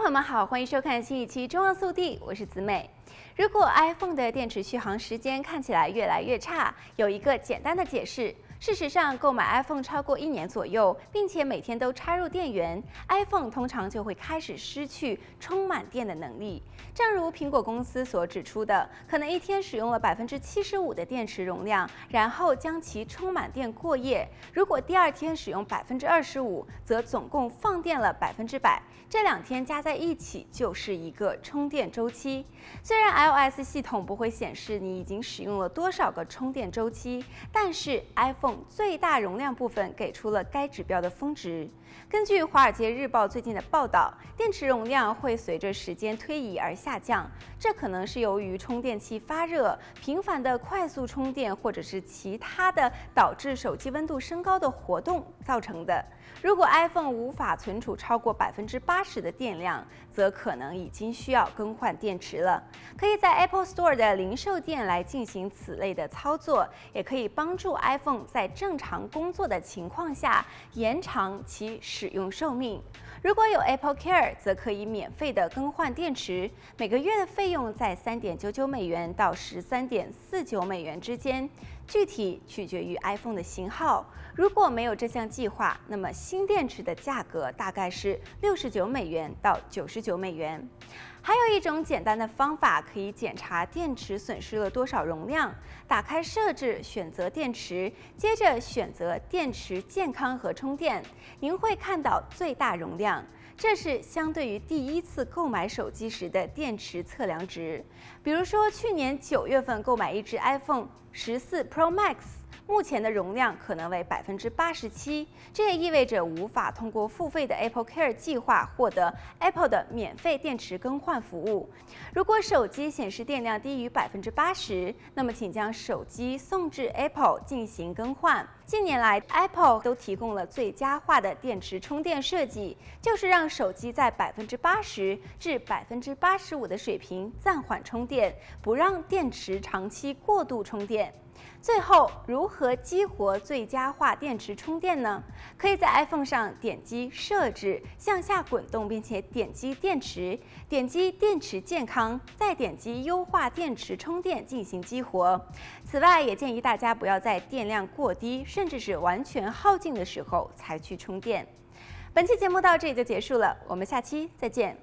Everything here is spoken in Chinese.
朋友们好，欢迎收看新一期《中央速递》，我是子美。如果 iPhone 的电池续航时间看起来越来越差，有一个简单的解释。事实上，购买 iPhone 超过一年左右，并且每天都插入电源，iPhone 通常就会开始失去充满电的能力。正如苹果公司所指出的，可能一天使用了百分之七十五的电池容量，然后将其充满电过夜。如果第二天使用百分之二十五，则总共放电了百分之百。这两天加在一起就是一个充电周期。虽然 iOS 系统不会显示你已经使用了多少个充电周期，但是 iPhone 最大容量部分给出了该指标的峰值。根据《华尔街日报》最近的报道，电池容量会随着时间推移而下降，这可能是由于充电器发热、频繁的快速充电，或者是其他的导致手机温度升高的活动造成的。如果 iPhone 无法存储超过百分之八十的电量，则可能已经需要更换电池了。可以在 Apple Store 的零售店来进行此类的操作，也可以帮助 iPhone 在在正常工作的情况下延长其使用寿命。如果有 Apple Care，则可以免费的更换电池，每个月的费用在三点九九美元到十三点四九美元之间，具体取决于 iPhone 的型号。如果没有这项计划，那么新电池的价格大概是六十九美元到九十九美元。还有一种简单的方法可以检查电池损失了多少容量。打开设置，选择电池，接着选择电池健康和充电，您会看到最大容量。这是相对于第一次购买手机时的电池测量值。比如说，去年九月份购买一只 iPhone 十四 Pro Max。目前的容量可能为百分之八十七，这也意味着无法通过付费的 Apple Care 计划获得 Apple 的免费电池更换服务。如果手机显示电量低于百分之八十，那么请将手机送至 Apple 进行更换。近年来，Apple 都提供了最佳化的电池充电设计，就是让手机在百分之八十至百分之八十五的水平暂缓充电，不让电池长期过度充电。最后，如何激活最佳化电池充电呢？可以在 iPhone 上点击设置，向下滚动，并且点击电池，点击电池健康，再点击优化电池充电进行激活。此外，也建议大家不要在电量过低，甚至是完全耗尽的时候才去充电。本期节目到这里就结束了，我们下期再见。